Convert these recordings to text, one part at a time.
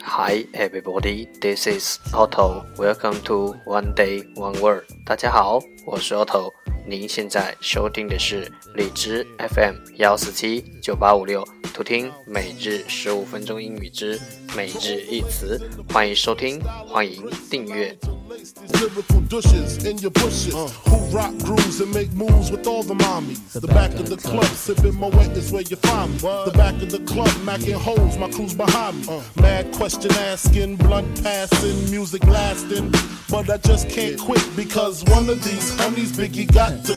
Hi, everybody. This is Otto. Welcome to One Day One Word. 大家好，我是 Otto。您现在收听的是荔枝 FM 幺四七九八五六，图听每日十五分钟英语之每日一词。欢迎收听，欢迎订阅。 Lyrical douches in your bushes. Who rock grooves and make moves with all the mommies. The back of the club, sipping my wet is where you find me. The back of the club, macking holes, my crew's behind me. Mad question asking, blunt passing, music lasting. But I just can't quit because one of these honeys Biggie got to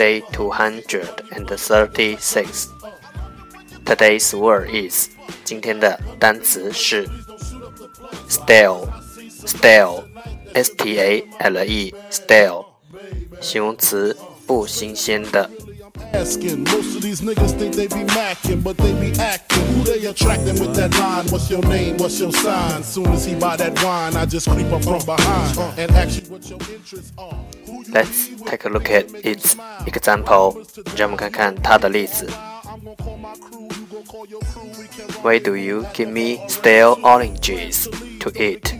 Day 236. Today's word is 今天的单词是 stale, stale, s t a l e, stale，形容词不新鲜的。 Asking, most of these niggas think they be macking, but they be acting. Who they attracting with that line? What's your name? What's your sign? Soon as he buy that wine, I just creep up from behind and ask you what your interests are. Who you Let's take a look at its example. 让我们看看它的例子。 I'm gonna call my crew, you gon' call your crew. We can rock Why do you give me stale oranges to eat?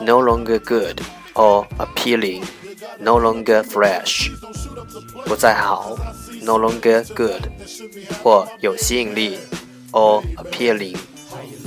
No longer good or appealing, no longer fresh，不再好，no longer good，或有吸引力，or appealing，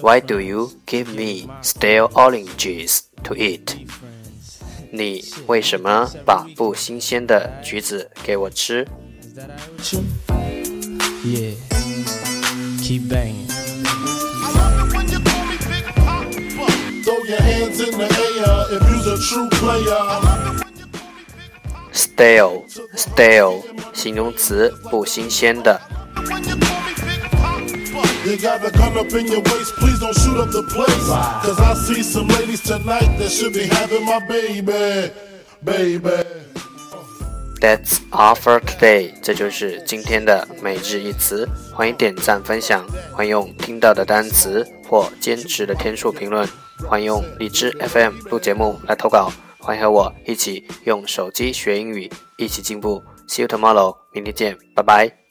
Why do you give me stale oranges to eat? friends. 你为什么把不新鲜的橘子给我吃？ Is that alright with you? Yeah. Keep banging. throw your hands in the air if you's a true player. Stale, stale，形容词，不新鲜的。 You got a gun up in your waist, please don't shoot up the place. Cause I see some ladies tonight that should be having my baby. Baby. That's all for today。这就是今天的每日一词。欢迎点赞分享，欢迎用听到的单词或坚持的天数评论，欢迎用荔枝 FM 录节目来投稿，欢迎和我一起用手机学英语，一起进步。See you tomorrow，明天见，拜拜。